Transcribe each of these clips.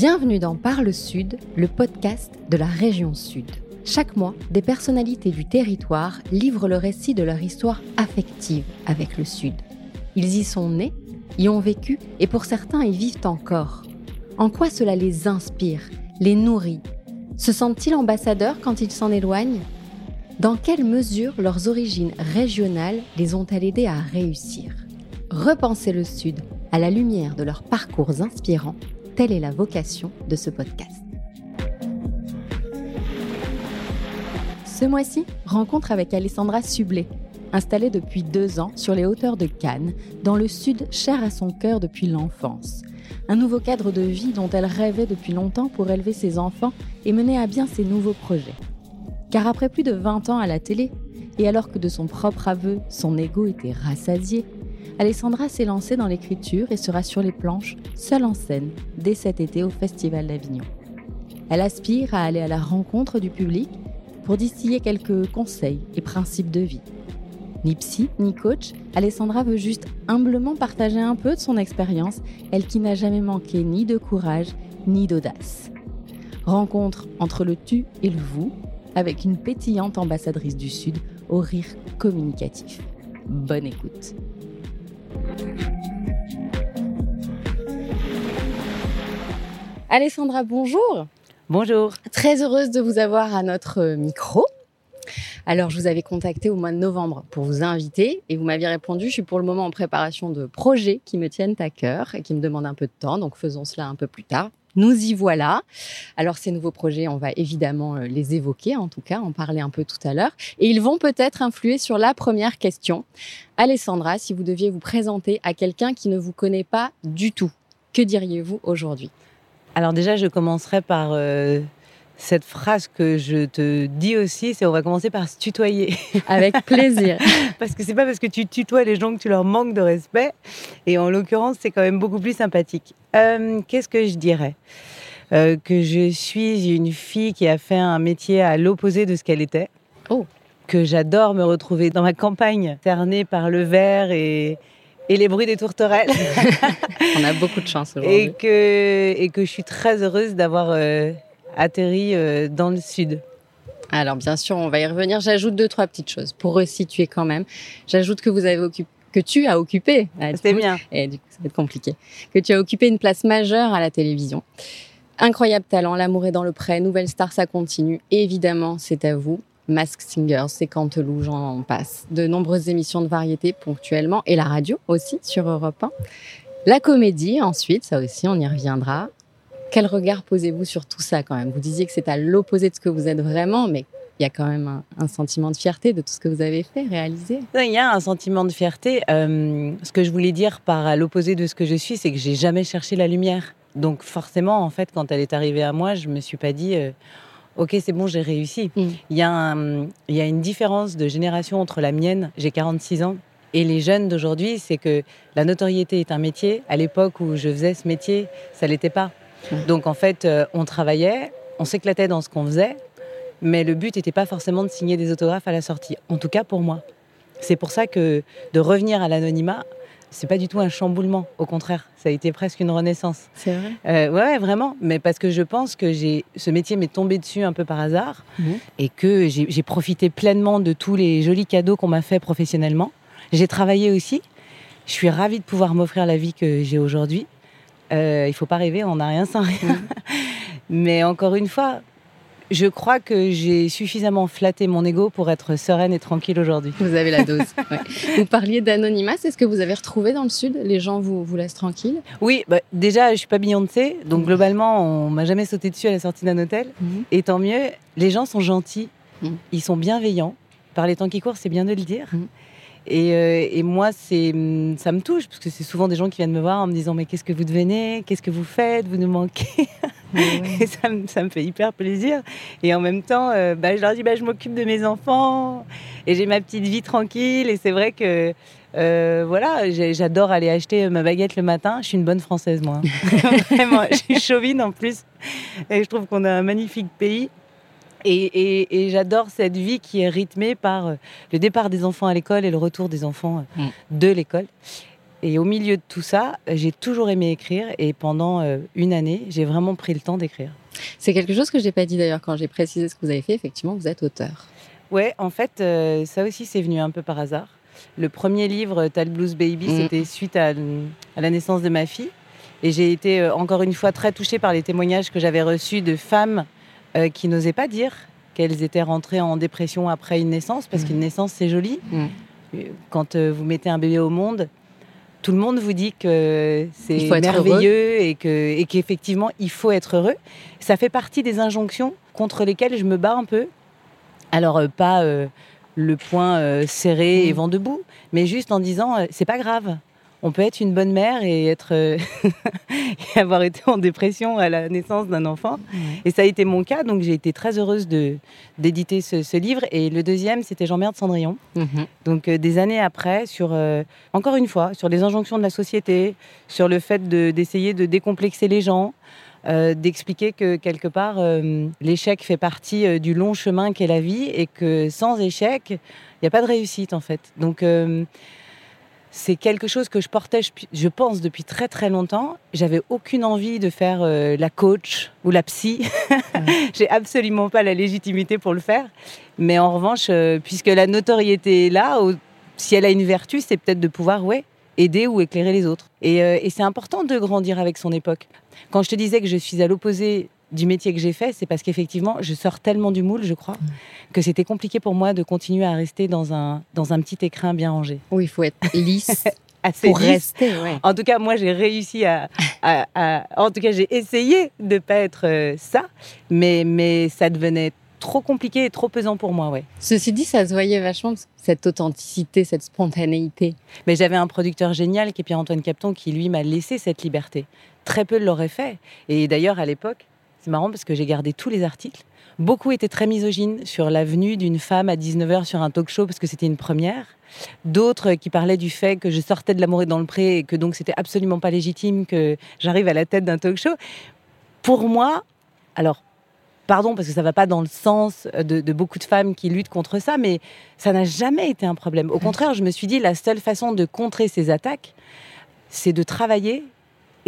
Bienvenue dans Parle Sud, le podcast de la région Sud. Chaque mois, des personnalités du territoire livrent le récit de leur histoire affective avec le Sud. Ils y sont nés, y ont vécu et pour certains y vivent encore. En quoi cela les inspire, les nourrit? Se sentent-ils ambassadeurs quand ils s'en éloignent? Dans quelle mesure leurs origines régionales les ont-elles aidés à réussir? Repenser le Sud à la lumière de leurs parcours inspirants Telle est la vocation de ce podcast. Ce mois-ci, rencontre avec Alessandra Sublet, installée depuis deux ans sur les hauteurs de Cannes, dans le sud cher à son cœur depuis l'enfance. Un nouveau cadre de vie dont elle rêvait depuis longtemps pour élever ses enfants et mener à bien ses nouveaux projets. Car après plus de 20 ans à la télé, et alors que de son propre aveu, son ego était rassasié, Alessandra s'est lancée dans l'écriture et sera sur les planches, seule en scène, dès cet été au Festival d'Avignon. Elle aspire à aller à la rencontre du public pour distiller quelques conseils et principes de vie. Ni psy, ni coach, Alessandra veut juste humblement partager un peu de son expérience, elle qui n'a jamais manqué ni de courage ni d'audace. Rencontre entre le tu et le vous, avec une pétillante ambassadrice du Sud au rire communicatif. Bonne écoute. Alessandra, bonjour. Bonjour. Très heureuse de vous avoir à notre micro. Alors, je vous avais contacté au mois de novembre pour vous inviter et vous m'aviez répondu, je suis pour le moment en préparation de projets qui me tiennent à cœur et qui me demandent un peu de temps, donc faisons cela un peu plus tard. Nous y voilà. Alors ces nouveaux projets, on va évidemment euh, les évoquer, en tout cas, en parler un peu tout à l'heure. Et ils vont peut-être influer sur la première question. Alessandra, si vous deviez vous présenter à quelqu'un qui ne vous connaît pas du tout, que diriez-vous aujourd'hui? Alors déjà, je commencerai par euh, cette phrase que je te dis aussi, c'est on va commencer par se tutoyer. Avec plaisir. parce que c'est pas parce que tu tutoies les gens que tu leur manques de respect. Et en l'occurrence, c'est quand même beaucoup plus sympathique. Euh, qu'est-ce que je dirais? Euh, Que je suis une fille qui a fait un métier à l'opposé de ce qu'elle était. Oh. Que j'adore me retrouver dans ma campagne, cernée par le verre et, et les bruits des tourterelles. On a beaucoup de chance aujourd'hui. Et que, et que je suis très heureuse d'avoir euh, atterri euh, dans le sud. Alors bien sûr, on va y revenir. J'ajoute deux trois petites choses pour resituer quand même. J'ajoute que vous avez occupé que tu as occupé. Ah, C'est bien. Et du coup, ça va être compliqué. Que tu as occupé une place majeure à la télévision. Incroyable talent, l'amour est dans le prêt, nouvelle star, ça continue. Et évidemment, c'est à vous. Mask Singers, c'est Canteloup, j'en passe. De nombreuses émissions de variété ponctuellement et la radio aussi sur Europe 1. La comédie ensuite, ça aussi, on y reviendra. Quel regard posez-vous sur tout ça quand même? Vous disiez que c'est à l'opposé de ce que vous êtes vraiment, mais il y a quand même un, un, sentiment de fierté de tout ce que vous avez fait, réalisé. Il y a un sentiment de fierté. Euh, ce que je voulais dire par à l'opposé de ce que je suis, c'est que j'ai jamais cherché la lumière. Donc forcément, en fait, quand elle est arrivée à moi, je me suis pas dit. Euh, Ok, c'est bon, j'ai réussi. Mm. Il, y y a une différence de génération entre la mienne, j'ai 46 ans, et les jeunes d'aujourd'hui, c'est que la notoriété est un métier. À l'époque où je faisais ce métier, ça l'était pas. Donc en fait, euh, on travaillait, on s'éclatait dans ce qu'on faisait, mais le but n'était pas forcément de signer des autographes à la sortie. En tout cas pour moi. C'est pour ça que de revenir à l'anonymat, c'est pas du tout un chamboulement. Au contraire, ça a été presque une renaissance. C'est vrai. Euh, ouais, vraiment. Mais parce que je pense que j'ai ce métier m'est tombé dessus un peu par hasard mmh. et que j'ai profité pleinement de tous les jolis cadeaux qu'on m'a fait professionnellement. J'ai travaillé aussi. Je suis ravie de pouvoir m'offrir la vie que j'ai aujourd'hui. Euh, il faut pas rêver, on n'a rien sans rien. Mmh. Mais encore une fois, je crois que j'ai suffisamment flatté mon ego pour être sereine et tranquille aujourd'hui. Vous avez la dose. ouais. Vous parliez d'anonymat, c'est ce que vous avez retrouvé dans le Sud? Les gens vous, vous laissent tranquille? Oui, bah, déjà, je suis pas Beyoncé, donc mmh. globalement, on m'a jamais sauté dessus à la sortie d'un hôtel. Mmh. Et tant mieux, les gens sont gentils, mmh. ils sont bienveillants. Par les temps qui courent, c'est bien de le dire. Et, euh, et, moi, c'est, ça me touche, parce que c'est souvent des gens qui viennent me voir en me disant Mais qu'est-ce que vous devenez? Qu'est-ce que vous faites? Vous nous manquez? Et ça, ça, me fait hyper plaisir. Et en même temps, euh, bah, je leur dis bah, Je m'occupe de mes enfants et j'ai ma petite vie tranquille. Et c'est vrai que. Euh, voilà, j'adore aller acheter ma baguette le matin. Je suis une bonne française, moi. Vraiment, je suis chauvine en plus. Et je trouve qu'on a un magnifique pays. Et, et, et j'adore cette vie qui est rythmée par euh, le départ des enfants à l'école et le retour des enfants euh, mm. de l'école. Et au milieu de tout ça, j'ai toujours aimé écrire et pendant euh, une année, j'ai vraiment pris le temps d'écrire. C'est quelque chose que je n'ai pas dit d'ailleurs quand j'ai précisé ce que vous avez fait. Effectivement, vous êtes auteur. Ouais, en fait, euh, ça aussi, c'est venu un peu par hasard. Le premier livre, Tal Blues Baby, mm. c'était suite à, la naissance de ma fille. Et j'ai été encore une fois très touchée par les témoignages que j'avais reçus de femmes qui n'osaient pas dire qu'elles étaient rentrées en dépression après une naissance, parce mm. qu'une naissance, c'est joli. Mm. Quand vous mettez un bébé au monde, tout le monde vous dit que c'est merveilleux et que et qu'effectivement il faut être heureux. Ça fait partie des injonctions contre lesquelles je me bats un peu. Alors euh, pas euh, le point euh, serré et mmh. vent debout, mais juste en disant c'est pas grave on peut être une bonne mère et être euh, et avoir été en dépression à la naissance d'un enfant. Et ça a été mon cas, donc j'ai été très heureuse de d'éditer ce, livre. Et le deuxième, c'était Jean-Merde Cendrillon. Mhm. Donc euh, des années après, sur euh, encore une fois, sur les injonctions de la société, sur le fait d'essayer de, décomplexer les gens. d'expliquer que quelque part l'échec fait partie du long chemin qu'est la vie et que sans échec il n'y a pas de réussite en fait donc c'est quelque chose que je portais, je pense, depuis très très longtemps. J'avais aucune envie de faire euh, la coach ou la psy. J'ai absolument pas la légitimité pour le faire. Mais en revanche, euh, puisque la notoriété est là, si elle a une vertu, c'est peut-être de pouvoir, ouais, aider ou éclairer les autres. Et, euh, et c'est important de grandir avec son époque. Quand je te disais que je suis à l'opposé du métier que j'ai fait, c'est parce qu'effectivement, je sors tellement du moule, je crois, que c'était compliqué pour moi de continuer à rester dans un, dans un petit écrin bien rangé. Oui, il faut être lisse. Assez pour rester, En tout cas, moi, j'ai réussi à, En tout cas, j'ai essayé de ne pas être euh, ça, mais, mais ça devenait trop compliqué et trop pesant pour moi, ouais. Ceci dit, ça se voyait vachement, cette authenticité, cette spontanéité. Mais j'avais un producteur génial qui est Pierre-Antoine Capton qui, lui, m'a laissé cette liberté. Très peu l'auraient fait. Et d'ailleurs, à l'époque, c'est marrant parce que j'ai gardé tous les articles. Beaucoup étaient très misogynes sur la venue d'une femme à 19h sur un talk show parce que c'était une première. D'autres qui parlaient du fait que je sortais de l'amour et dans le pré et que donc c'était absolument pas légitime que j'arrive à la tête d'un talk show. Pour moi, alors pardon parce que ça va pas dans le sens de, de, beaucoup de femmes qui luttent contre ça, mais ça n'a jamais été un problème. Au contraire, je me suis dit la seule façon de contrer ces attaques, c'est de travailler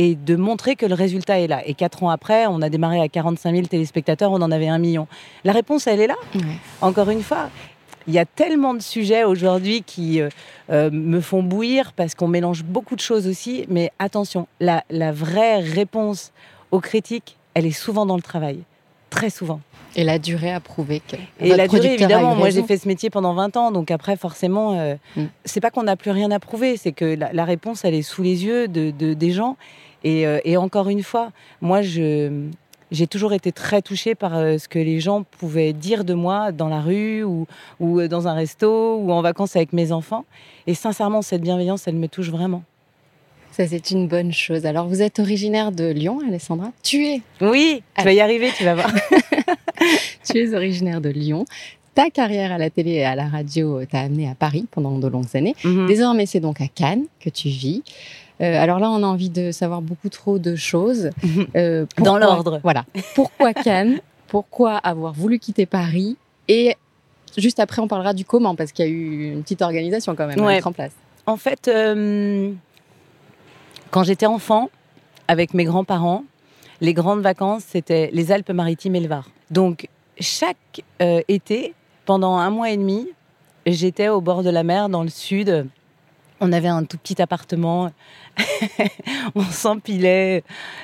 et de montrer que le résultat est là. Et quatre ans après, on a démarré à 45 000 téléspectateurs, on en avait un million. La réponse, elle est là. Encore une fois, il y a tellement de sujets aujourd'hui qui euh, euh, me font bouillir parce qu'on mélange beaucoup de choses aussi. Mais attention, la, la vraie réponse aux critiques, elle est souvent dans le travail. Très souvent. Et la durée a prouvé que. Et la durée, évidemment, moi j'ai fait ce métier pendant 20 ans, donc après, forcément, euh, mm. c'est pas qu'on n'a plus rien à prouver, c'est que la, réponse, elle est sous les yeux de, des gens. Euh, et, encore une fois, moi, j'ai toujours été très touchée par euh, ce que les gens pouvaient dire de moi dans la rue ou, ou, euh, dans un resto ou en vacances avec mes enfants. Et sincèrement, cette bienveillance, elle me touche vraiment. Ça, c'est une bonne chose. Alors, vous êtes originaire de Lyon, Alessandra Tu es Oui, tu vas y arriver, tu vas voir. tu es originaire de Lyon. Ta carrière à la télé et à la radio t'a amené à Paris pendant de longues années. Mhm. Désormais, c'est donc à Cannes que tu vis. Euh, alors là, on a envie de savoir beaucoup trop de choses. Euh, Dans l'ordre. Voilà. Pourquoi Cannes? Pourquoi avoir voulu quitter Paris? Et juste après, on parlera du comment, parce qu'il y a eu une petite organisation quand même à mettre en place. En fait, euh, quand j'étais enfant, avec mes grands-parents, les grandes vacances, c'était les Alpes-Maritimes et le Var. Donc, chaque été, pendant un mois et demi, j'étais au bord de la mer, dans le sud, on avait un tout petit appartement, on s'empilait,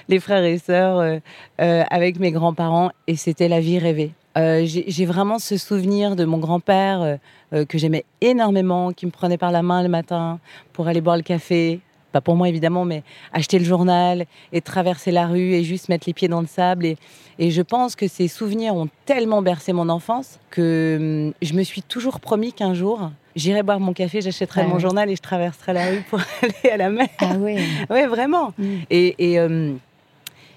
les frères et sœurs, euh, euh, avec mes grands-parents, et c'était la vie rêvée. Euh, j'ai vraiment ce souvenir de mon grand-père que j'aimais énormément, qui me prenait par la main le matin pour aller boire le café. Pas pour moi évidemment, mais acheter le journal et traverser la rue et juste mettre les pieds dans le sable. Et, et je pense que ces souvenirs ont tellement bercé mon enfance que hum, je me suis toujours promis qu'un jour, j'irai boire mon café, j'achèterai mon journal et je traverserai la rue pour aller à la mer. Ah oui Oui, vraiment. Mm. Et, euh,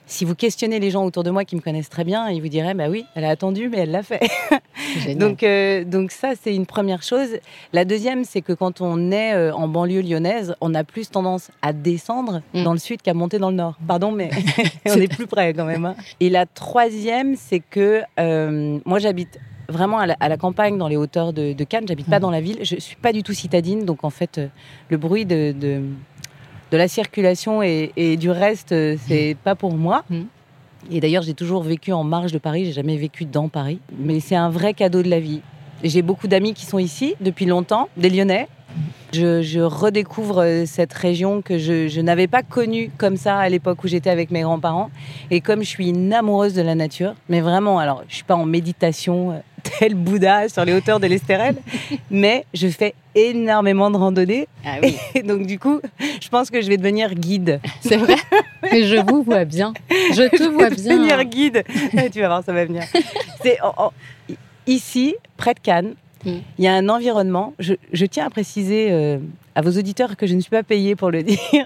si vous questionnez les gens autour de moi qui me connaissent très bien, ils vous diraient bah oui, elle a attendu, mais elle l'a fait. donc, euh, donc ça, c'est une première chose. La deuxième, c'est que quand on est euh, en banlieue lyonnaise, on a plus tendance à descendre mm. dans le sud qu'à monter dans le nord. Pardon, mais on est plus près quand même. Hein. Et la troisième, c'est que moi, j'habite vraiment à la, campagne, dans les hauteurs de, Cannes. J'habite pas mmh. dans la ville. Je suis pas du tout citadine, donc en fait, euh, le bruit de, de la circulation et, du reste, euh, c'est pas pour moi. Mm. Et d'ailleurs, j'ai toujours vécu en marge de Paris, j'ai jamais vécu dans Paris. Mais c'est un vrai cadeau de la vie. J'ai beaucoup d'amis qui sont ici depuis longtemps, des Lyonnais. Je, redécouvre euh, cette région que je, n'avais pas connue comme ça à l'époque où j'étais avec mes grands-parents. Et comme je suis une amoureuse de la nature, mais vraiment, alors je suis pas en méditation euh, tel Bouddha sur les hauteurs de l'Estérel, mais je fais énormément de randonnées. Ah oui. Et donc du coup, je pense que je vais devenir guide. C'est vrai Mais je vous vois bien. Je te vois bien. Devenir guide. tu vas voir, ça va venir. C'est ici, près de Cannes, il y a un environnement. Je, tiens à préciser euh, à vos auditeurs que je ne suis pas payée pour le dire,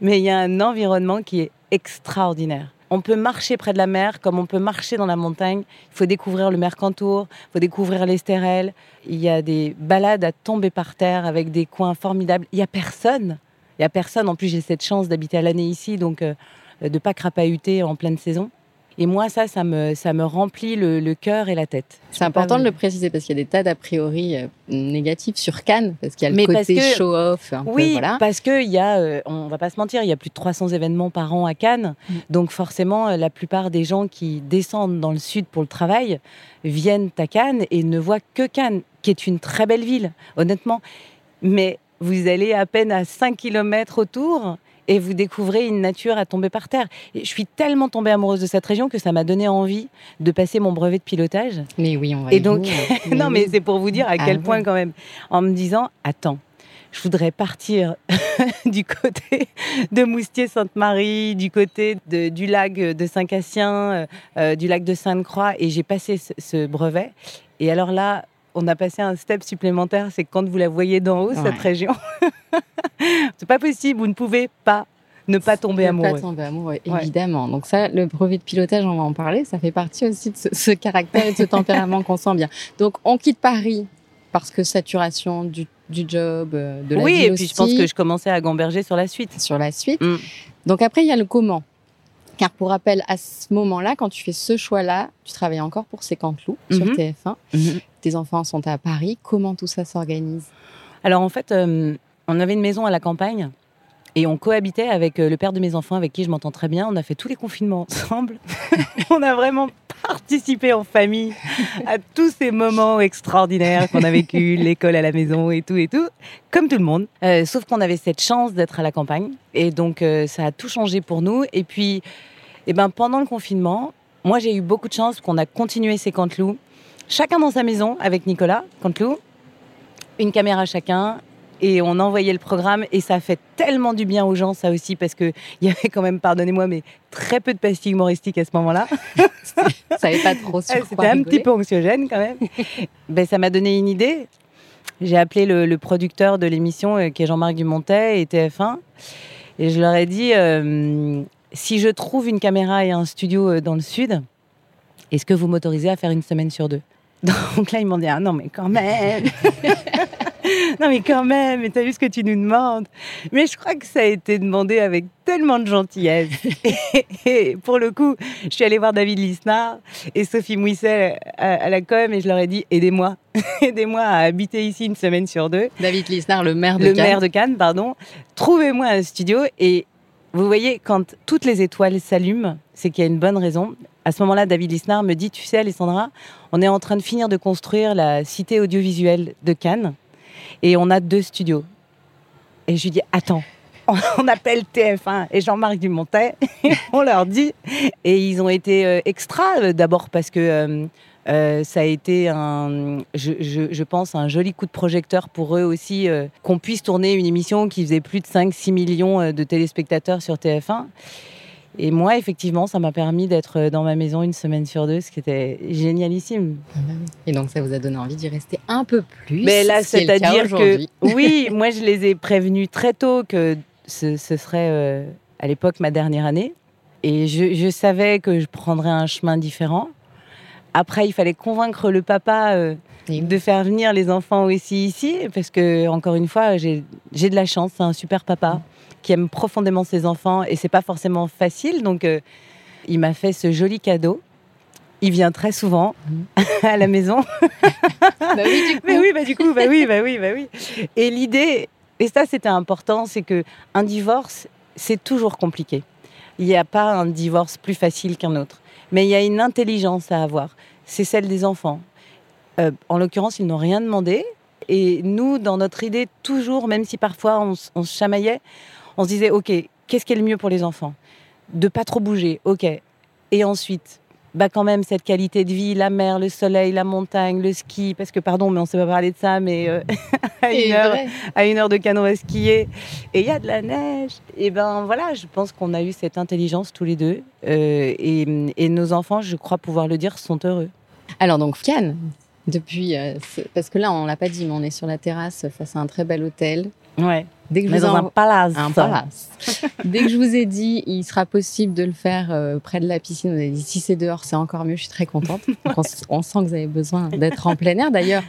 mais il y a un environnement qui est extraordinaire. On peut marcher près de la mer comme on peut marcher dans la montagne. Il faut découvrir le Mercantour, il faut découvrir l'Estérel. Il y a des balades à tomber par terre avec des coins formidables. Il n'y a personne. Il n'y a personne. En plus, j'ai cette chance d'habiter à l'année ici, donc euh, de ne pas crapahuter en pleine saison. Et moi, ça, ça me, ça me remplit le, cœur et la tête. C'est important de le préciser parce qu'il y a des tas d'a priori euh, négatifs sur Cannes, parce qu'il y a le côté show-off. Oui, parce qu'il y a, euh, on va pas se mentir, il y a plus de 300 événements par an à Cannes. Mm. Donc forcément, euh, la plupart des gens qui descendent dans le sud pour le travail viennent à Cannes et ne voient que Cannes, qui est une très belle ville, honnêtement. Mais vous allez à peine à 5 km autour et vous découvrez une nature à tomber par terre. Et je suis tellement tombée amoureuse de cette région que ça m'a donné envie de passer mon brevet de pilotage. Mais oui, on va. Et donc, non, mais c'est pour vous dire à ah quel point quand même, en me disant, attends, je voudrais partir du côté de Moustier-Sainte-Marie, du côté du lac de Saint-Cassien, euh, euh, du lac de Sainte-Croix, et j'ai passé ce, brevet. Et alors là, on a passé un step supplémentaire, c'est quand vous la voyez d'en haut, cette région, c'est pas possible, vous ne pouvez pas ne pas tomber amoureux. Ne pas tomber amoureux, évidemment. Donc ça, le brevet de pilotage, on va en parler, ça fait partie aussi de ce, caractère et de ce tempérament qu'on sent bien. Donc on quitte Paris parce que saturation du, job, euh, de la oui, Oui, et puis je pense que je commençais à gamberger sur la suite. Sur la suite. Mm. Donc après, il y a le comment. Car pour rappel, à ce moment-là, quand tu fais ce choix-là, tu travailles encore pour Sécantelou sur mhm. TF1. Mhm. Tes enfants sont à Paris. Comment tout ça s'organise? Alors en fait, euh, on avait une maison à la campagne et on cohabitait avec euh, le père de mes enfants, avec qui je m'entends très bien. On a fait tous les confinements ensemble. on a vraiment participé en famille à tous ces moments extraordinaires qu'on a vécu, l'école à la maison et tout et tout, comme tout le monde. Euh, sauf qu'on avait cette chance d'être à la campagne et donc euh, ça a tout changé pour nous. Et puis, eh ben, pendant le confinement, moi j'ai eu beaucoup de chance qu'on a continué ces Canteloups, chacun dans sa maison avec Nicolas Canteloup, une caméra chacun, et on envoyait le programme et ça fait tellement du bien aux gens ça aussi parce que il y avait quand même pardonnez-moi mais très peu de pastilles humoristiques à ce moment-là. ça savait pas trop sur C'était un petit peu anxiogène quand même. ben ça m'a donné une idée. J'ai appelé le, producteur de l'émission euh, qui est Jean-Marc Dumontet et TF1 et je leur ai dit euh, si je trouve une caméra et un studio euh, dans le sud, est-ce que vous m'autorisez à faire une semaine sur deux? Donc là, ils m'ont dit Ah non, mais quand même Non, mais quand même, t'as vu ce que tu nous demandes Mais je crois que ça a été demandé avec tellement de gentillesse. et, pour le coup, je suis allée voir David Lisnard et Sophie Mouisset à, la com et je leur ai dit Aidez-moi, aidez-moi à habiter ici une semaine sur deux. David Lisnard, le maire de le Cannes. Le maire de Cannes, pardon. Trouvez-moi un studio et vous voyez, quand toutes les étoiles s'allument, c'est qu'il y a une bonne raison. À ce moment-là, David Lisnard me dit, tu sais, Alessandra, on est en train de finir de construire la cité audiovisuelle de Cannes et on a deux studios. Et je lui dis, attends, on appelle TF1 et Jean-Marc Dumontet, on leur dit, et ils ont été euh, extra, euh, d'abord parce que euh, ça a été, un, je, pense, un joli coup de projecteur pour eux aussi, qu'on puisse tourner une émission qui faisait plus de 5-6 millions de téléspectateurs sur TF1. Et moi, effectivement, ça m'a permis d'être dans ma maison une semaine sur deux, ce qui était génialissime. Et donc, ça vous a donné envie d'y rester un peu plus. Mais là, c'est-à-dire que, oui, moi, je les ai prévenus très tôt que ce, serait à l'époque ma dernière année. Et je, je savais que je prendrais un chemin différent. Après, il fallait convaincre le papa euh, de faire venir les enfants aussi ici, parce que, encore une fois, j'ai de la chance, c'est un super papa qui aime profondément ses enfants et c'est pas forcément facile. Donc, euh, il m'a fait ce joli cadeau. Il vient très souvent à la maison. bah oui, du coup. Mais oui, bah du coup, bah oui, bah oui, bah oui. Et l'idée, Et ça, c'était important, c'est que un divorce, c'est toujours compliqué. Il n'y a pas un divorce plus facile qu'un autre. Mais il y a une intelligence à avoir. C'est celle des enfants. Euh, en l'occurrence, ils n'ont rien demandé. Et nous, dans notre idée, toujours, même si parfois on, on se chamaillait, on se disait, OK, qu'est-ce qui est le mieux pour les enfants? De pas trop bouger, OK. Et ensuite, bah quand même cette qualité de vie, la mer, le soleil, la montagne, le ski, parce que pardon, mais on ne sait pas parler de ça, mais euh, à, une heure, à une heure de canot à skier, et il y a de la neige. Et ben voilà, je pense qu'on a eu cette intelligence tous les deux, euh, et, et, nos enfants, je crois pouvoir le dire, sont heureux. Alors donc Cannes, depuis, euh, parce que là on l'a pas dit, mais on est sur la terrasse face à un très bel hôtel. Ouais. Dès que je vous dans un palace. Un palace. Dès que je vous ai dit, il sera possible de le faire euh, près de la piscine, vous avez dit si c'est dehors, c'est encore mieux. Je suis très contente. on, sent que vous avez besoin d'être en plein air. D'ailleurs,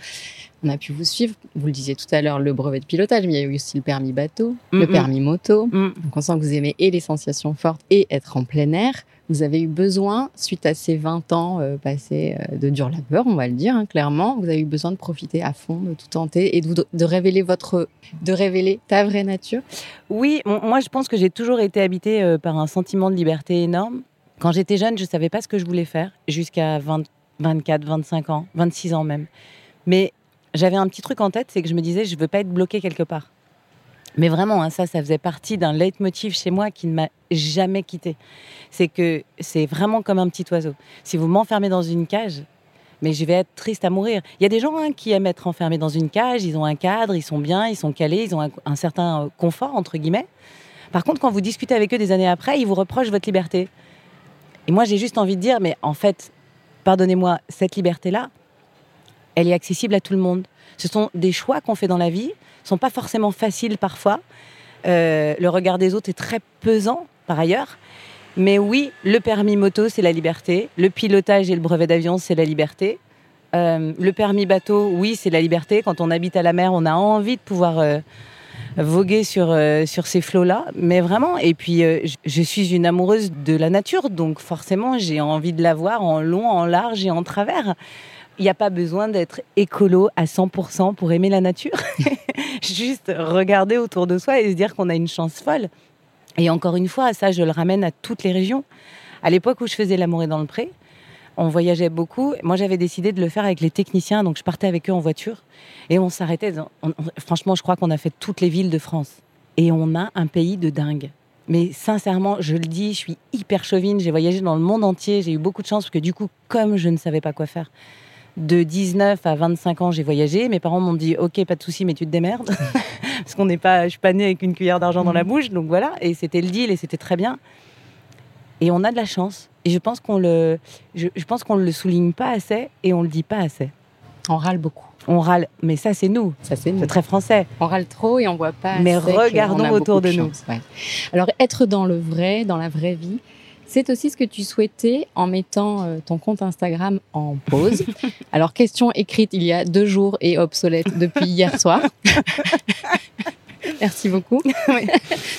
on a pu vous suivre. Vous le disiez tout à l'heure, le brevet de pilotage, mais il y a eu aussi le permis bateau, le permis moto. Mm. Donc on sent que vous aimez et les sensations fortes et être en plein air vous avez eu besoin, suite à ces 20 ans euh, passés euh, de dur labeur, on va le dire hein, clairement, vous avez eu besoin de profiter à fond, de tout tenter et de, révéler votre, de révéler ta vraie nature. Oui, moi je pense que j'ai toujours été habitée euh, par un sentiment de liberté énorme. Quand j'étais jeune, je savais pas ce que je voulais faire jusqu'à 24, 25 ans, 26 ans même. Mais j'avais un petit truc en tête, c'est que je me disais, je ne veux pas être bloquée quelque part. Mais vraiment, hein, ça, ça faisait partie d'un leitmotiv chez moi qui ne m'a jamais quitté. C'est que c'est vraiment comme un petit oiseau. Si vous m'enfermez dans une cage, mais je vais être triste à mourir. Il y a des gens hein, qui aiment être enfermés dans une cage, ils ont un cadre, ils sont bien, ils sont calés, ils ont un, certain euh, confort, entre guillemets. Par contre, quand vous discutez avec eux des années après, ils vous reprochent votre liberté. Et moi, j'ai juste envie de dire, mais en fait, pardonnez-moi, cette liberté-là, elle est accessible à tout le monde. Ce sont des choix qu'on fait dans la vie, sont pas forcément faciles parfois. Euh, le regard des autres est très pesant par ailleurs. Mais oui, le permis moto, c'est la liberté. Le pilotage et le brevet d'avion, c'est la liberté. Euh, le permis bateau, oui, c'est la liberté. Quand on habite à la mer, on a envie de pouvoir euh, voguer sur, sur ces flots-là. Mais vraiment, et puis je suis une amoureuse de la nature, donc forcément, j'ai envie de la voir en long, en large et en travers. Il n'y a pas besoin d'être écolo à 100% pour aimer la nature. Juste regarder autour de soi et se dire qu'on a une chance folle. Et encore une fois, ça, je le ramène à toutes les régions. À l'époque où je faisais l'amour et dans le pré, on voyageait beaucoup. Moi, j'avais décidé de le faire avec les techniciens, donc je partais avec eux en voiture et on s'arrêtait. franchement, je crois qu'on a fait toutes les villes de France et on a un pays de dingue. Mais sincèrement, je le dis, je suis hyper chauvine. J'ai voyagé dans le monde entier. J'ai eu beaucoup de chance parce que du coup, comme je ne savais pas quoi faire, de 19 à 25 ans, j'ai voyagé. Mes parents m'ont dit Ok, pas de souci, mais tu te démerdes. Parce qu'on n'est pas, je suis pas née avec une cuillère d'argent dans la mm. bouche. Donc voilà. Et c'était le deal et c'était très bien. Et on a de la chance. Et je pense qu'on le, je, pense qu'on le souligne pas assez et on le dit pas assez. On râle beaucoup. On râle, mais ça c'est nous. Ça c'est très français. On râle trop et on voit pas. Mais regardons autour de, nous. Alors être dans le vrai, dans la vraie vie, c'est aussi ce que tu souhaitais en mettant euh, ton compte Instagram en pause. Alors, question écrite il y a deux jours et obsolète depuis hier soir. Merci beaucoup.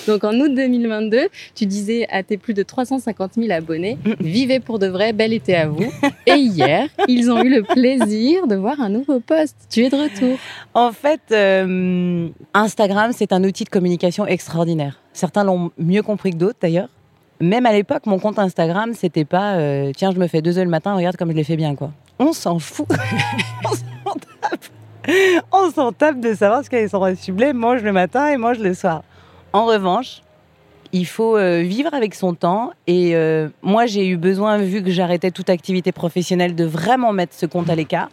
Donc en août 2022, tu disais à tes plus de 350 000 abonnés, vivez pour de vrai, bel été à vous. Et hier, ils ont eu le plaisir de voir un nouveau post. Tu es de retour. En fait, euh, Instagram, c'est un outil de communication extraordinaire. Certains l'ont mieux compris que d'autres d'ailleurs même à l'époque, mon compte Instagram, c'était pas euh, tiens, je me fais deux œufs le matin, regarde comme je les fais bien, quoi. On s'en fout. on s'en tape. On s'en tape de savoir ce qu'Alessandra Sublet mange le matin et mange le soir. En revanche, il faut euh, vivre avec son temps. Et euh, moi, j'ai eu besoin, vu que j'arrêtais toute activité professionnelle, de vraiment mettre ce compte à l'écart.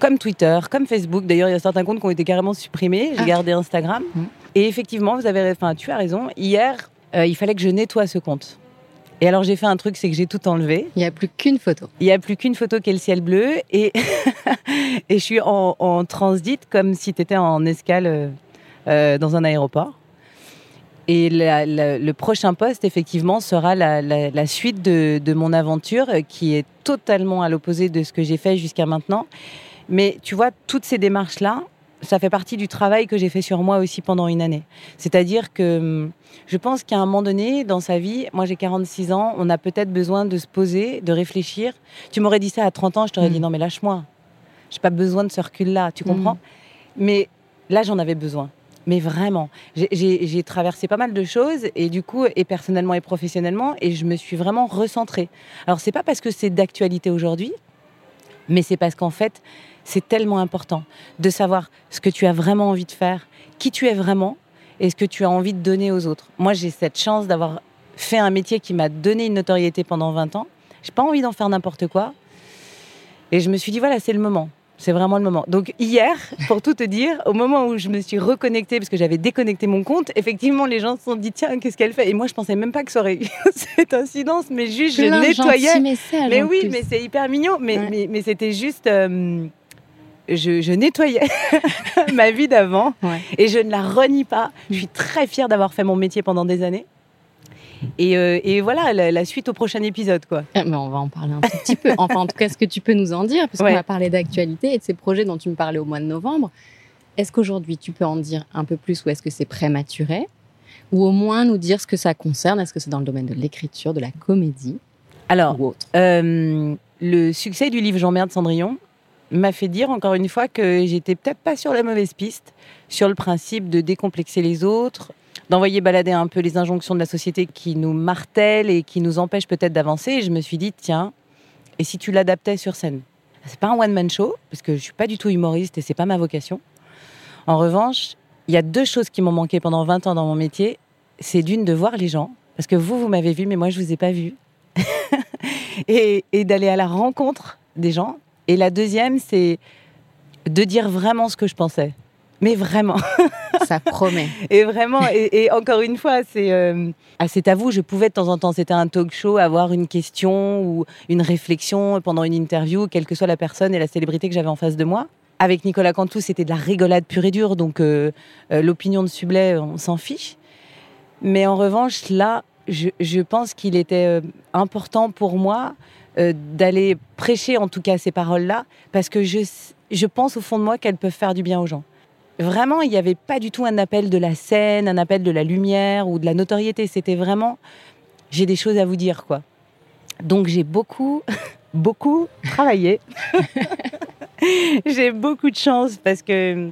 Comme Twitter, comme Facebook. D'ailleurs, il y a certains comptes qui ont été carrément supprimés. J'ai ah. gardé Instagram. Mm. Et effectivement, vous avez, enfin, tu as raison. Hier, euh, il fallait que je nettoie ce compte. Et alors j'ai fait un truc, c'est que j'ai tout enlevé. Il n'y a plus qu'une photo. Il n'y a plus qu'une photo qui est le ciel bleu. Et, et je suis en, transit comme si tu étais en escale euh, euh, dans un aéroport. Et le prochain poste, effectivement, sera la, suite de, de, mon aventure qui est totalement à l'opposé de ce que j'ai fait jusqu'à maintenant. Mais tu vois, toutes ces démarches-là, ça fait partie du travail que j'ai fait sur moi aussi pendant une année. C'est-à-dire que hum, je pense qu'à un moment donné dans sa vie, moi j'ai 46 ans, on a peut-être besoin de se poser, de réfléchir. Tu m'aurais dit ça à 30 ans, je t'aurais dit mm. non mais lâche-moi. J'ai pas besoin de ce recul-là, tu comprends? Mm. Mais là j'en avais besoin. Mais vraiment, j'ai traversé pas mal de choses et du coup, et personnellement et professionnellement, et je me suis vraiment recentrée. Alors c'est pas parce que c'est d'actualité aujourd'hui, mais c'est parce qu'en fait, c'est tellement important de savoir ce que tu as vraiment envie de faire, qui tu es vraiment et ce que tu as envie de donner aux autres. Moi, j'ai cette chance d'avoir fait un métier qui m'a donné une notoriété pendant 20 ans. J'ai pas envie d'en faire n'importe quoi. Et je me suis dit, voilà, c'est le moment. C'est vraiment le moment. Donc hier, pour tout te dire, au moment où je me suis reconnectée, parce que j'avais déconnecté mon compte, effectivement, les gens se sont dit, tiens, qu'est-ce qu'elle fait? Et moi, je pensais même pas que ça aurait eu cette incidence, mais juste, je nettoyais. mais oui, mais c'est hyper mignon. Mais, mais, c'était juste... Euh, je, nettoyais ma vie d'avant et je ne la renie pas. Je suis très fière d'avoir fait mon métier pendant des années. Euh, et, voilà, la, suite au prochain épisode, quoi. Ah, mais on va en parler un petit peu. Enfin, en tout cas, ce que tu peux nous en dire, parce qu'on va parler d'actualité et de ces projets dont tu me parlais au mois de novembre. Est-ce qu'aujourd'hui, tu peux en dire un peu plus ou est-ce que c'est prématuré? Ou au moins nous dire ce que ça concerne? Est-ce que c'est dans le domaine de l'écriture, de la comédie Alors, euh, le succès du livre J'emmerde Cendrillon m'a fait dire encore une fois que j'étais peut-être pas sur la mauvaise piste, sur le principe de décomplexer les autres, d'envoyer balader un peu les injonctions de la société qui nous martèlent et qui nous empêchent peut-être d'avancer. Et je me suis dit, tiens, et si tu l'adaptais sur scène? C'est pas un one-man show, parce que je suis pas du tout humoriste et c'est pas ma vocation. En revanche, il y a deux choses qui m'ont manqué pendant 20 ans dans mon métier. C'est d'une, de voir les gens, parce que vous, vous m'avez vu, mais moi, je vous ai pas vu. et, et d'aller à la rencontre des gens. Et la deuxième, c'est de dire vraiment ce que je pensais. Mais vraiment. Ça promet. et vraiment, et, encore une fois, c'est euh, ah, c'est à vous. Je pouvais de temps en temps, c'était un talk show, avoir une question ou une réflexion pendant une interview, quelle que soit la personne et la célébrité que j'avais en face de moi. Avec Nicolas Cantou, c'était de la rigolade pure et dure, donc euh, euh, l'opinion de Sublet, on s'en fiche. Mais en revanche, là, je, je pense qu'il était important pour moi d'aller prêcher en tout cas ces paroles-là, parce que je, je pense au fond de moi qu'elles peuvent faire du bien aux gens. Vraiment, il n'y avait pas du tout un appel de la scène, un appel de la lumière ou de la notoriété. C'était vraiment, j'ai des choses à vous dire, quoi. Donc j'ai beaucoup, beaucoup travaillé. j'ai beaucoup de chance parce que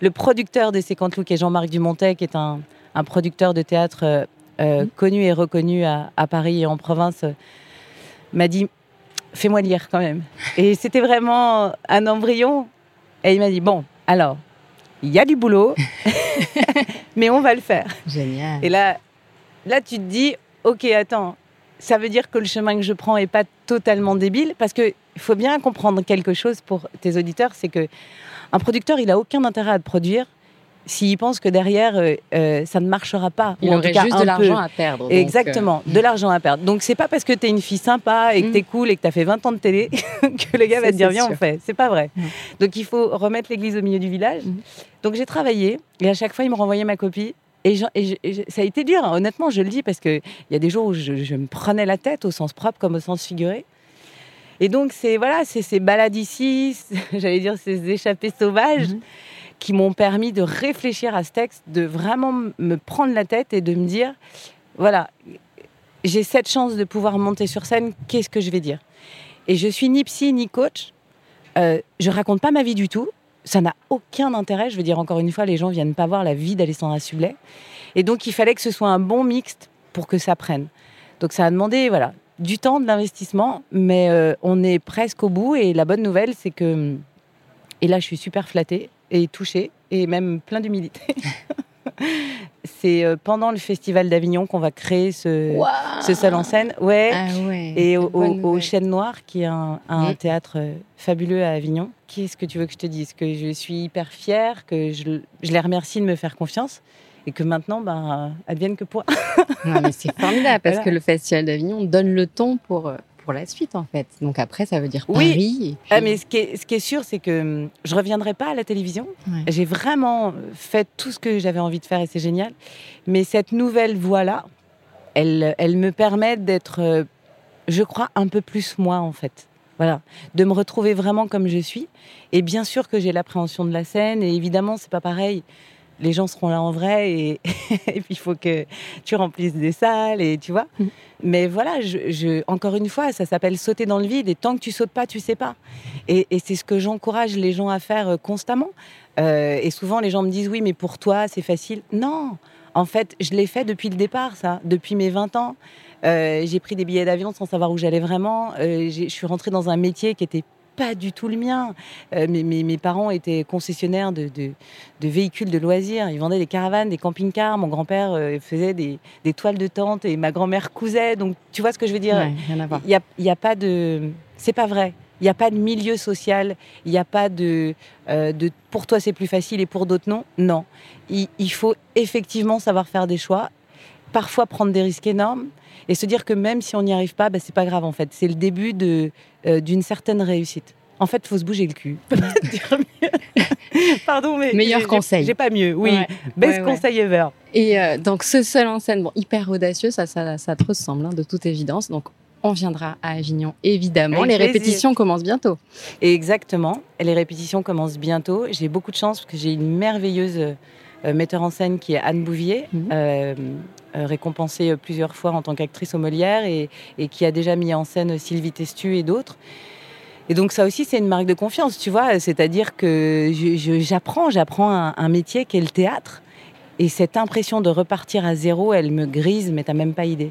le producteur de Sécantlou, qui est Jean-Marc Dumontet, qui est un, producteur de théâtre euh, euh, mmh. connu et reconnu à, Paris et en province, m'a dit fais-moi lire quand même. Et c'était vraiment un embryon. Et il m'a dit bon, alors, il y a du boulot, mais on va le faire. Génial. Et là, là, tu te dis, ok, attends, ça veut dire que le chemin que je prends est pas totalement débile, parce qu'il faut bien comprendre quelque chose pour tes auditeurs, c'est que un producteur, il a aucun intérêt à te produire s'il pense que derrière, euh, euh, ça ne marchera pas. Il aurait juste de l'argent à perdre. Exactement, euh. de l'argent à perdre. Donc, c'est pas parce que tu es une fille sympa et que mm. tu es cool et que tu as fait 20 ans de télé que le gars va te dire viens, on fait. C'est pas vrai. Donc, il faut remettre l'église au milieu du village. Mm. Donc, j'ai travaillé et à chaque fois, il me renvoyait ma copie. Et, ça a été dur, hein. honnêtement, je le dis, parce qu'il y a des jours où je, me prenais la tête au sens propre comme au sens figuré. Et donc, c'est voilà, ces balades ici, j'allais dire ces échappées sauvages. Qui m'ont permis de réfléchir à ce texte, de vraiment me prendre la tête et de me dire, voilà, j'ai cette chance de pouvoir monter sur scène, qu'est-ce que je vais dire? Et je suis ni psy ni coach, euh, je raconte pas ma vie du tout, ça n'a aucun intérêt, je veux dire encore une fois, les gens viennent pas voir la vie d'Alessandra Sublet, et donc il fallait que ce soit un bon mixte pour que ça prenne. Donc ça a demandé, voilà, du temps, de l'investissement, mais euh, on est presque au bout, et la bonne nouvelle, c'est que, et là je suis super flattée, et touché et même plein d'humilité. c'est euh, pendant le festival d'Avignon qu'on va créer ce, ce seul en scène. Ouais. Ah ouais et au, au, Chêne Noir, qui est un, un mm. théâtre euh, fabuleux à Avignon. Qu'est-ce que tu veux que je te dise? Que je suis hyper fière, que je, je les remercie de me faire confiance et que maintenant, ben, advienne que pour. non, mais c'est formidable parce que le Festival d'Avignon donne le ton pour, euh, pour la suite, en fait. Donc après, ça veut dire Paris. Oui, ah, mais ce qui est, ce qui est sûr, c'est que hum, je reviendrai pas à la télévision. J'ai vraiment fait tout ce que j'avais envie de faire et c'est génial. Mais cette nouvelle voie-là, elle, elle me permet d'être, euh, je crois, un peu plus moi, en fait. Voilà, de me retrouver vraiment comme je suis. Et bien sûr que j'ai l'appréhension de la scène, et évidemment, c'est pas pareil les gens seront là en vrai et, puis il faut que tu remplisses des salles et tu vois. Mm. Mais voilà, je, encore une fois, ça s'appelle sauter dans le vide et tant que tu sautes pas, tu sais pas. Et, c'est ce que j'encourage les gens à faire euh, constamment. Euh, et souvent, les gens me disent oui, mais pour toi, c'est facile. Non, en fait, je l'ai fait depuis le départ, ça, depuis mes 20 ans. Euh, j'ai pris des billets d'avion sans savoir où j'allais vraiment. je suis rentrée dans un métier qui était pas du tout le mien. Euh, mes, parents étaient concessionnaires de, véhicules de loisirs. Ils vendaient des caravanes, des camping-cars. Mon grand-père euh, faisait des, toiles de tente et ma grand-mère cousait. Donc, tu vois ce que je veux dire? Il n'y a, y a pas de. C'est pas vrai. Il n'y a pas de milieu social, il n'y a pas de, euh, de pour toi c'est plus facile et pour d'autres non. Non. Il, faut effectivement savoir faire des choix, parfois prendre des risques énormes et se dire que même si on n'y arrive pas, bah, c'est pas grave en fait. C'est le début de, euh, d'une certaine réussite. En fait, il faut se bouger le cul. Pardon, mais meilleur conseil. J'ai pas mieux. Oui, best conseil ever. Et euh, donc ce seul en scène, bon, hyper audacieux, ça, ça, ça te ressemble, hein, de toute évidence. Donc on viendra à Avignon, évidemment. les répétitions commencent bientôt. Exactement. Les répétitions commencent bientôt. J'ai beaucoup de chance parce que j'ai une merveilleuse metteur en scène qui est Anne Bouvier, mhm. récompensée plusieurs fois en tant qu'actrice au Molière et, et, qui a déjà mis en scène Sylvie Testu et d'autres. Et donc ça aussi, c'est une marque de confiance, tu vois. C'est-à-dire que j'apprends, j'apprends un, métier qui est le théâtre. Et cette impression de repartir à zéro, elle me grise, mais t'as même pas idée.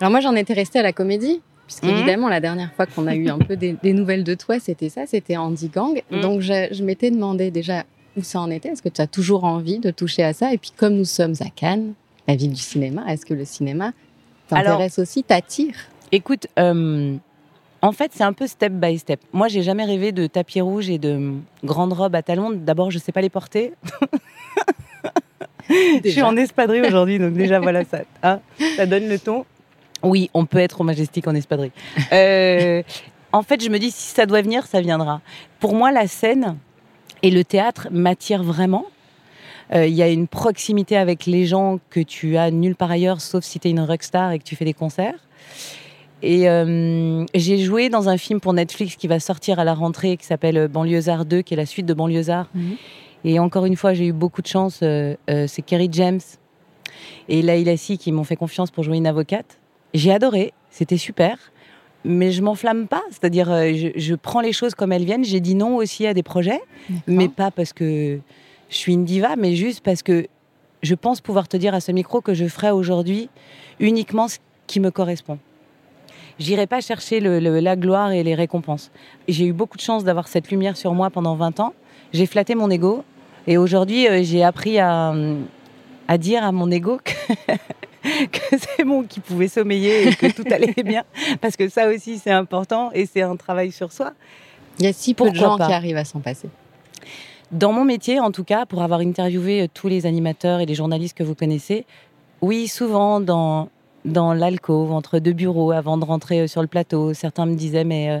Alors moi, j'en étais restée à la comédie. Puisqu'évidemment, mmh. la dernière fois qu'on a eu un peu des, nouvelles de toi, c'était ça, c'était Andy Gang. Mmh. Donc, je, m'étais demandé déjà où ça en était? Est-ce que tu as toujours envie de toucher à ça? Et puis, comme nous sommes à Cannes, la ville du cinéma, est-ce que le cinéma t'intéresse aussi, t'attire? Écoute, euh, en fait, c'est un peu step by step. Moi, j'ai jamais rêvé de tapis rouge et de grandes robes à talons. D'abord, je sais pas les porter. je suis en espadrille aujourd'hui, donc déjà voilà ça. Hein, ça donne le ton. Oui, on peut être au majestique en espadrille. Euh, en fait, je me dis si ça doit venir, ça viendra. Pour moi, la scène et le théâtre m'attirent vraiment. Euh, il y a une proximité avec les gens que tu as nulle part ailleurs, sauf si tu es une rockstar et que tu fais des concerts. Et euh, j'ai joué dans un film pour Netflix qui va sortir à la rentrée, qui s'appelle Banlieusard 2, qui est la suite de Banlieusard. Mhm. Et encore une fois, j'ai eu beaucoup de chance. Euh, euh, c'est Kerry James et Laïla Si qui m'ont fait confiance pour jouer une avocate. J'ai adoré, c'était super. Mais je m'enflamme pas, c'est-à-dire je, prends les choses comme elles viennent. J'ai dit non aussi à des projets, mais pas parce que je suis une diva, mais juste parce que je pense pouvoir te dire à ce micro que je ferai aujourd'hui uniquement ce qui me correspond j'irai pas chercher la gloire et les récompenses. J'ai eu beaucoup de chance d'avoir cette lumière sur moi pendant 20 ans. J'ai flatté mon ego et aujourd'hui euh, j'ai appris à, à, dire à mon ego que, c'est bon, qu'il pouvait sommeiller et que tout allait bien. Parce que ça aussi c'est important et c'est un travail sur soi. Il y a si peu de gens qui arrivent à s'en passer. Dans mon métier, en tout cas, pour avoir interviewé euh, tous les animateurs et les journalistes que vous connaissez, oui, souvent dans dans l'alcôve, entre deux bureaux, avant de rentrer euh, sur le plateau. Certains me disaient, mais euh,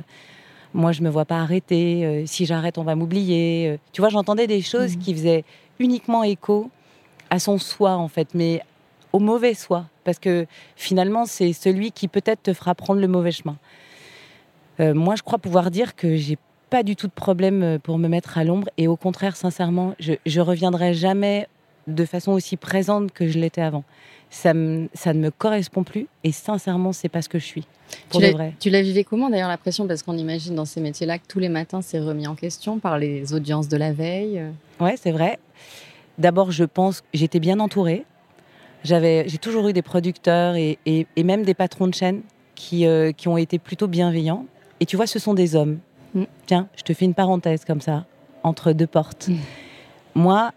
moi, je me vois pas arrêter. Euh, si j'arrête, on va m'oublier. Tu vois, j'entendais des choses mmh. qui faisaient uniquement écho à son soi, en fait, mais au mauvais soi. Parce que finalement, c'est celui qui peut-être te fera prendre le mauvais chemin. moi, je crois pouvoir dire que j'ai pas du tout de problème pour me mettre à l'ombre. Et au contraire, sincèrement, je, je reviendrai jamais de façon aussi présente que je l'étais avant ça, ça ne me correspond plus et sincèrement, c'est pas ce que je suis. Pour tu, vrai. tu l'as vécu comment d'ailleurs la pression? Parce qu'on imagine dans ces métiers-là que tous les matins c'est remis en question par les audiences de la veille. Euh. Ouais, c'est vrai. D'abord, je pense que j'étais bien entourée. J'avais, j'ai toujours eu des producteurs et, et, même des patrons de chaîne qui, euh, qui ont été plutôt bienveillants. Et tu vois, ce sont des hommes. Mm. Tiens, je te fais une parenthèse comme ça, entre deux portes. Mm. Moi,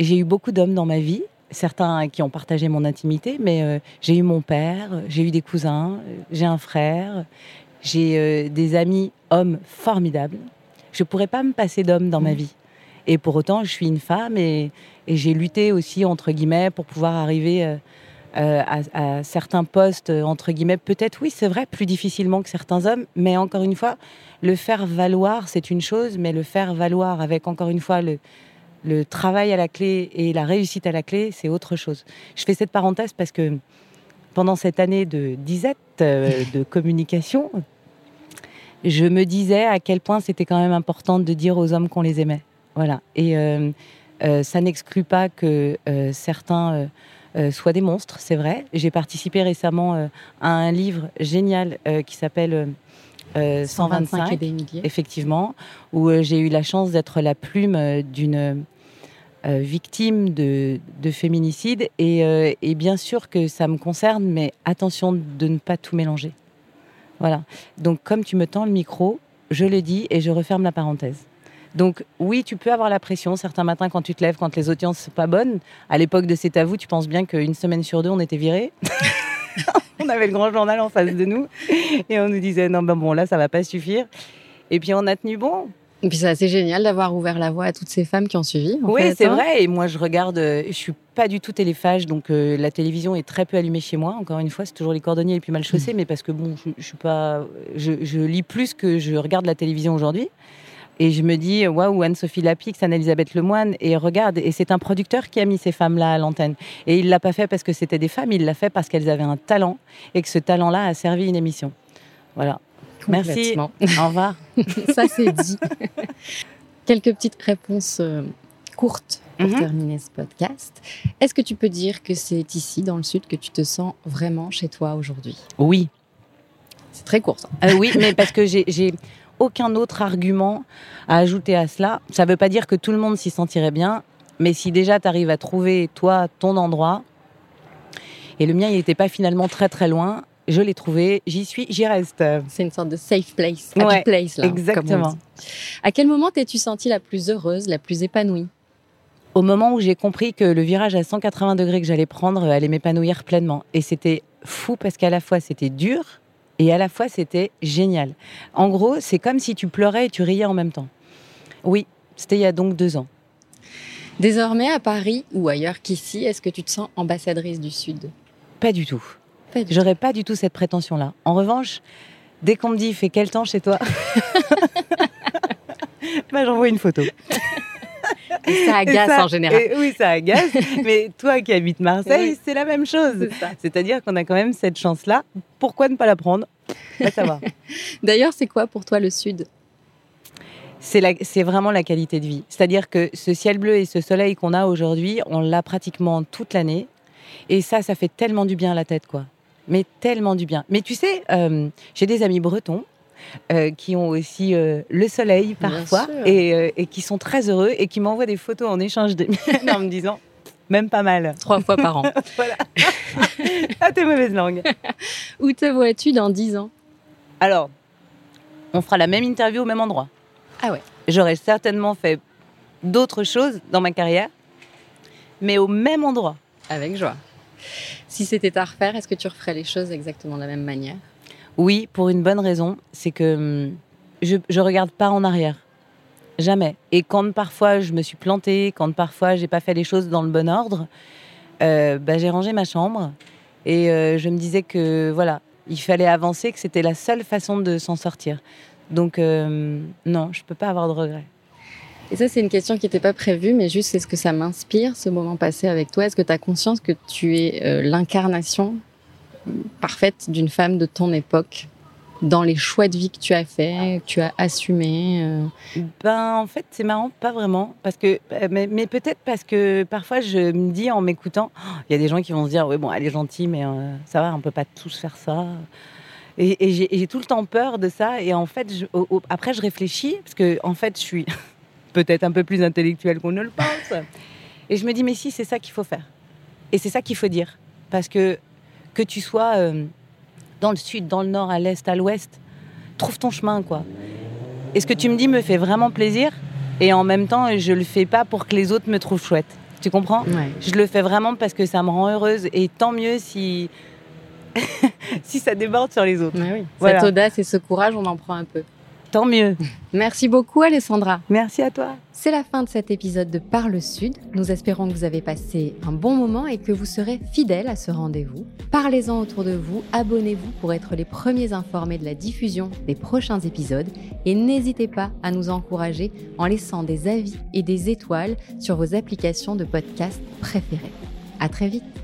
j'ai eu beaucoup d'hommes dans ma vie certains qui ont partagé mon intimité, mais euh, j'ai eu mon père, j'ai eu des cousins, j'ai un frère, j'ai euh, des amis hommes formidables. Je ne pourrais pas me passer d'hommes dans ma mmh. vie. Et pour autant, je suis une femme et, j'ai lutté aussi, entre guillemets, pour pouvoir arriver euh, à, à, certains postes, entre guillemets, peut-être, oui, c'est vrai, plus difficilement que certains hommes, mais encore une fois, le faire valoir, c'est une chose, mais le faire valoir avec, encore une fois, le, le travail à la clé et la réussite à la clé, c'est autre chose. Je fais cette parenthèse parce que pendant cette année de disette, euh, de communication, je me disais à quel point c'était quand même important de dire aux hommes qu'on les aimait. Voilà. Et euh, ça n'exclut pas que certains soient des monstres, c'est vrai. J'ai participé récemment à un livre génial qui s'appelle 125, effectivement, où j'ai eu la chance d'être la plume d'une victime de, féminicide. Et, et, bien sûr que ça me concerne, mais attention de ne pas tout mélanger. Voilà. Donc, comme tu me tends le micro, je le dis et je referme la parenthèse. Donc oui, tu peux avoir la pression certains matins quand tu te lèves, quand les audiences sont pas bonnes. À l'époque de C'est à vous, tu penses bien qu'une semaine sur deux, on était virés. on avait le grand journal en face de nous et on nous disait non ben bon là ça va pas suffire. Et puis on a tenu bon. Et puis c'est assez génial d'avoir ouvert la voie à toutes ces femmes qui ont suivi. oui, c'est hein. vrai. Et moi, je regarde. Euh, je suis pas du tout téléphage, donc euh, la télévision est très peu allumée chez moi. Encore une fois, c'est toujours les cordonniers les plus mal chaussés, mm. mais parce que bon, je, je suis pas. Je, lis plus que je regarde la télévision aujourd'hui. Et je me dis, waouh, Anne-Sophie Lapix, Anne-Elisabeth Lemoine, et regarde, et c'est un producteur qui a mis ces femmes-là à l'antenne. Et il l'a pas fait parce que c'était des femmes, il l'a fait parce qu'elles avaient un talent, et que ce talent-là a servi une émission. Voilà. Merci. Au revoir. Ça, c'est dit. Quelques petites réponses euh, courtes pour mhm. terminer ce podcast. Est-ce que tu peux dire que c'est ici, dans le Sud, que tu te sens vraiment chez toi aujourd'hui? Oui. C'est très court. Euh, oui, mais parce que j'ai aucun autre argument à ajouter à cela. Ça ne veut pas dire que tout le monde s'y sentirait bien, mais si déjà tu arrives à trouver, toi, ton endroit, et le mien, il n'était pas finalement très très loin, je l'ai trouvé, j'y suis, j'y reste. C'est une sorte de safe place, happy place là. Exactement. À quel moment t'es-tu sentie la plus heureuse, la plus épanouie? Au moment où j'ai compris que le virage à 180 degrés que j'allais prendre allait m'épanouir pleinement. Et c'était fou parce qu'à la fois c'était dur et à la fois c'était génial. En gros, c'est comme si tu pleurais et tu riais en même temps. Oui, c'était il y a donc deux ans. Désormais à Paris ou ailleurs qu'ici, est-ce que tu te sens ambassadrice du Sud? Pas du tout. J'aurais pas du tout cette prétention-là. En revanche, dès qu'on me dit fait quel temps chez toi? Bah, J'envoie une photo. ça agace en général. oui, ça agace. mais toi qui habites Marseille, c'est la même chose. C'est-à-dire qu'on a quand même cette chance-là. Pourquoi ne pas la prendre? Ça va. D'ailleurs, c'est quoi pour toi le Sud? C'est vraiment la qualité de vie. C'est-à-dire que ce ciel bleu et ce soleil qu'on a aujourd'hui, on l'a pratiquement toute l'année. Et ça, ça fait tellement du bien à la tête, quoi mais tellement du bien. Mais tu sais, euh, j'ai des amis bretons euh, qui ont aussi euh, le soleil parfois et, qui sont très heureux et qui m'envoient des photos en échange de en me disant même pas mal. Trois fois par an. voilà. ah, t'es mauvaise langue. Où te vois-tu dans dix ans? Alors, on fera la même interview au même endroit. Ah ouais. J'aurais certainement fait d'autres choses dans ma carrière, mais au même endroit. Avec joie. Si c'était à refaire, est-ce que tu referais les choses exactement de la même manière? Oui, pour une bonne raison, c'est que hum, je, ne regarde pas en arrière. Jamais. Et quand parfois je me suis plantée, quand parfois j'ai pas fait les choses dans le bon ordre, euh, bah, j'ai rangé ma chambre et euh, je me disais que voilà, il fallait avancer, que c'était la seule façon de s'en sortir. Donc euh, non, je peux pas avoir de regrets. Et ça, c'est une question qui n'était pas prévue, mais juste, est-ce que ça m'inspire, ce moment passé avec toi? Est-ce que tu as conscience que tu es l'incarnation parfaite d'une femme de ton époque dans les choix de vie que tu as fait, que tu as assumé euh? Ben en fait c'est marrant, pas vraiment, parce que euh, mais, peut-être parce que parfois je me dis en m'écoutant, il y a des gens qui vont se dire oui bon elle est gentille mais ça va on peut pas tous faire ça. Et, j'ai tout le temps peur de ça et en fait après je réfléchis parce que en fait je suis peut-être un peu plus intellectuel qu'on ne le pense. Et je me dis, mais si, c'est ça qu'il faut faire. Et c'est ça qu'il faut dire. Parce que que tu sois euh, dans le sud, dans le nord, à l'est, à l'ouest, trouve ton chemin, quoi. Et ce que tu me dis me fait vraiment plaisir. Et en même temps, je le fais pas pour que les autres me trouvent chouette. Tu comprends? Je le fais vraiment parce que ça me rend heureuse. Et tant mieux si, si ça déborde sur les autres. oui. Cette audace et ce courage, on en prend un peu. Tant mieux. Merci beaucoup Alessandra. Merci à toi. C'est la fin de cet épisode de Parle Sud. Nous espérons que vous avez passé un bon moment et que vous serez fidèles à ce rendez-vous. Parlez-en autour de vous, abonnez-vous pour être les premiers informés de la diffusion des prochains épisodes et n'hésitez pas à nous encourager en laissant des avis et des étoiles sur vos applications de podcast préférées. À très vite.